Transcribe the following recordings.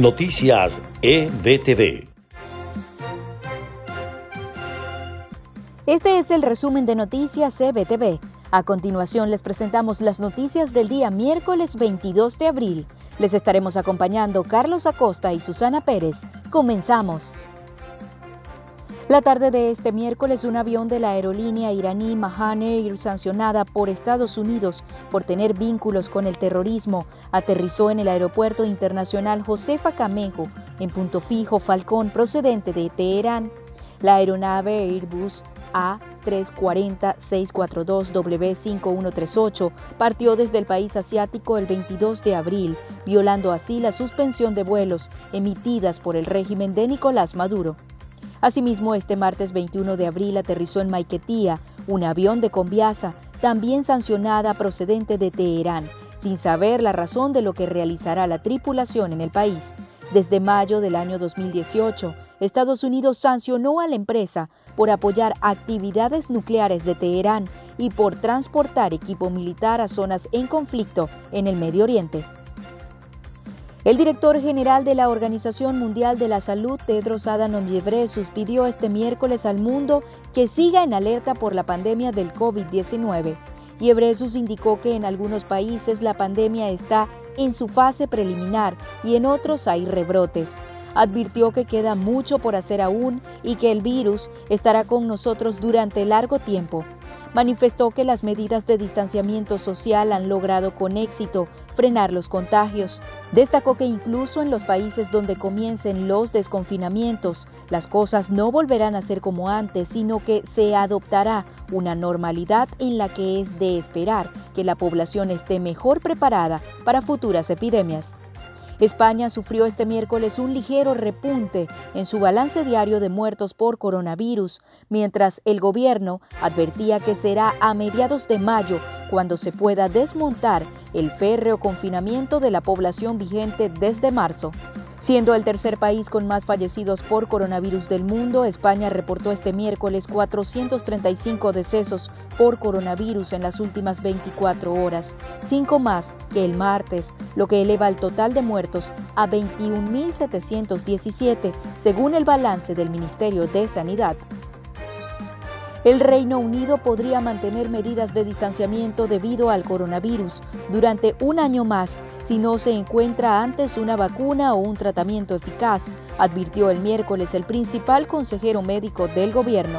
Noticias EBTV. Este es el resumen de Noticias EBTV. A continuación les presentamos las noticias del día miércoles 22 de abril. Les estaremos acompañando Carlos Acosta y Susana Pérez. Comenzamos. La tarde de este miércoles, un avión de la aerolínea iraní Mahan Air, sancionada por Estados Unidos por tener vínculos con el terrorismo, aterrizó en el aeropuerto internacional Josefa Camejo, en punto fijo Falcón, procedente de Teherán. La aeronave Airbus A340-642W5138 partió desde el país asiático el 22 de abril, violando así la suspensión de vuelos emitidas por el régimen de Nicolás Maduro. Asimismo, este martes 21 de abril aterrizó en Maiquetía un avión de Conviasa, también sancionada procedente de Teherán, sin saber la razón de lo que realizará la tripulación en el país. Desde mayo del año 2018, Estados Unidos sancionó a la empresa por apoyar actividades nucleares de Teherán y por transportar equipo militar a zonas en conflicto en el Medio Oriente. El director general de la Organización Mundial de la Salud, Tedros Adhanom Ghebreyesus, pidió este miércoles al mundo que siga en alerta por la pandemia del COVID-19. Ghebreyesus indicó que en algunos países la pandemia está en su fase preliminar y en otros hay rebrotes. Advirtió que queda mucho por hacer aún y que el virus estará con nosotros durante largo tiempo manifestó que las medidas de distanciamiento social han logrado con éxito frenar los contagios. Destacó que incluso en los países donde comiencen los desconfinamientos, las cosas no volverán a ser como antes, sino que se adoptará una normalidad en la que es de esperar que la población esté mejor preparada para futuras epidemias. España sufrió este miércoles un ligero repunte en su balance diario de muertos por coronavirus, mientras el gobierno advertía que será a mediados de mayo cuando se pueda desmontar el férreo confinamiento de la población vigente desde marzo. Siendo el tercer país con más fallecidos por coronavirus del mundo, España reportó este miércoles 435 decesos por coronavirus en las últimas 24 horas, cinco más que el martes, lo que eleva el total de muertos a 21.717, según el balance del Ministerio de Sanidad. El Reino Unido podría mantener medidas de distanciamiento debido al coronavirus durante un año más si no se encuentra antes una vacuna o un tratamiento eficaz, advirtió el miércoles el principal consejero médico del gobierno.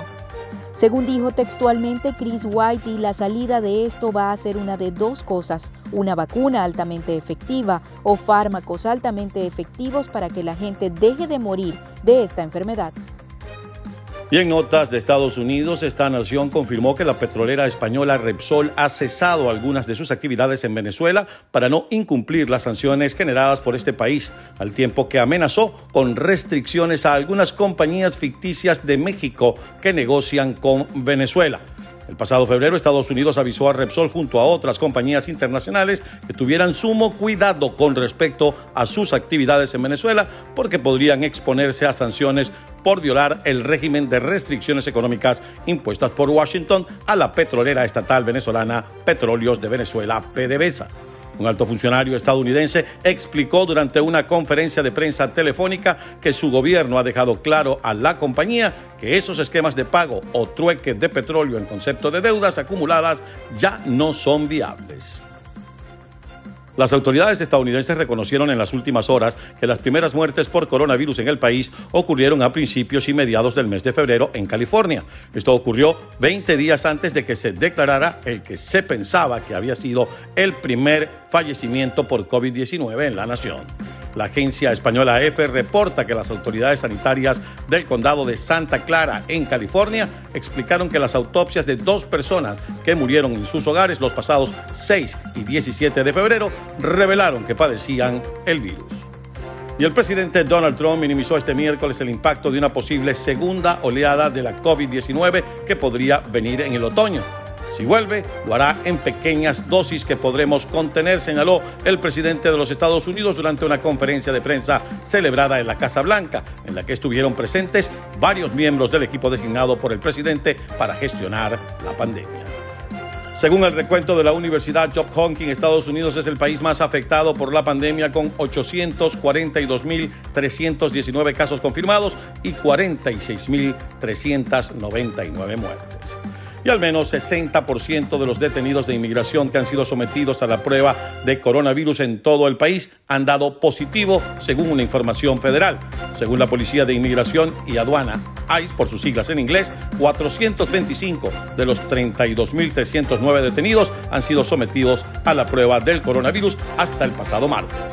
Según dijo textualmente Chris White, y la salida de esto va a ser una de dos cosas, una vacuna altamente efectiva o fármacos altamente efectivos para que la gente deje de morir de esta enfermedad. Y en notas de Estados Unidos, esta nación confirmó que la petrolera española Repsol ha cesado algunas de sus actividades en Venezuela para no incumplir las sanciones generadas por este país, al tiempo que amenazó con restricciones a algunas compañías ficticias de México que negocian con Venezuela. El pasado febrero, Estados Unidos avisó a Repsol junto a otras compañías internacionales que tuvieran sumo cuidado con respecto a sus actividades en Venezuela porque podrían exponerse a sanciones por violar el régimen de restricciones económicas impuestas por Washington a la petrolera estatal venezolana Petróleos de Venezuela, PDVSA. Un alto funcionario estadounidense explicó durante una conferencia de prensa telefónica que su gobierno ha dejado claro a la compañía que esos esquemas de pago o trueques de petróleo en concepto de deudas acumuladas ya no son viables. Las autoridades estadounidenses reconocieron en las últimas horas que las primeras muertes por coronavirus en el país ocurrieron a principios y mediados del mes de febrero en California. Esto ocurrió 20 días antes de que se declarara el que se pensaba que había sido el primer fallecimiento por COVID-19 en la nación. La agencia española EFE reporta que las autoridades sanitarias del condado de Santa Clara, en California, explicaron que las autopsias de dos personas que murieron en sus hogares los pasados 6 y 17 de febrero revelaron que padecían el virus. Y el presidente Donald Trump minimizó este miércoles el impacto de una posible segunda oleada de la COVID-19 que podría venir en el otoño. Si vuelve, lo hará en pequeñas dosis que podremos contener, señaló el presidente de los Estados Unidos durante una conferencia de prensa celebrada en la Casa Blanca, en la que estuvieron presentes varios miembros del equipo designado por el presidente para gestionar la pandemia. Según el recuento de la Universidad Job Hopkins, Estados Unidos es el país más afectado por la pandemia con 842.319 casos confirmados y 46.399 muertes y al menos 60% de los detenidos de inmigración que han sido sometidos a la prueba de coronavirus en todo el país han dado positivo, según una información federal. Según la Policía de Inmigración y Aduana, ICE por sus siglas en inglés, 425 de los 32.309 detenidos han sido sometidos a la prueba del coronavirus hasta el pasado martes.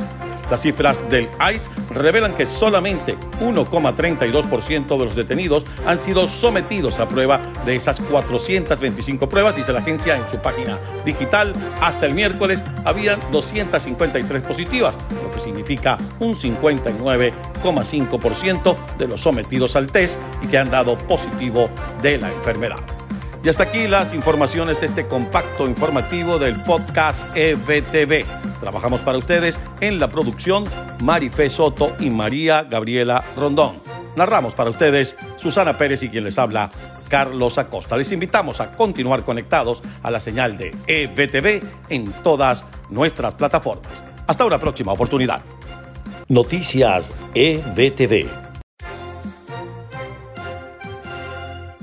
Las cifras del ICE revelan que solamente 1,32% de los detenidos han sido sometidos a prueba de esas 425 pruebas, dice la agencia en su página digital. Hasta el miércoles habían 253 positivas, lo que significa un 59,5% de los sometidos al test y que han dado positivo de la enfermedad. Y hasta aquí las informaciones de este compacto informativo del podcast EBTV. Trabajamos para ustedes en la producción Marifé Soto y María Gabriela Rondón. Narramos para ustedes Susana Pérez y quien les habla Carlos Acosta. Les invitamos a continuar conectados a la señal de EBTV en todas nuestras plataformas. Hasta una próxima oportunidad. Noticias EBTV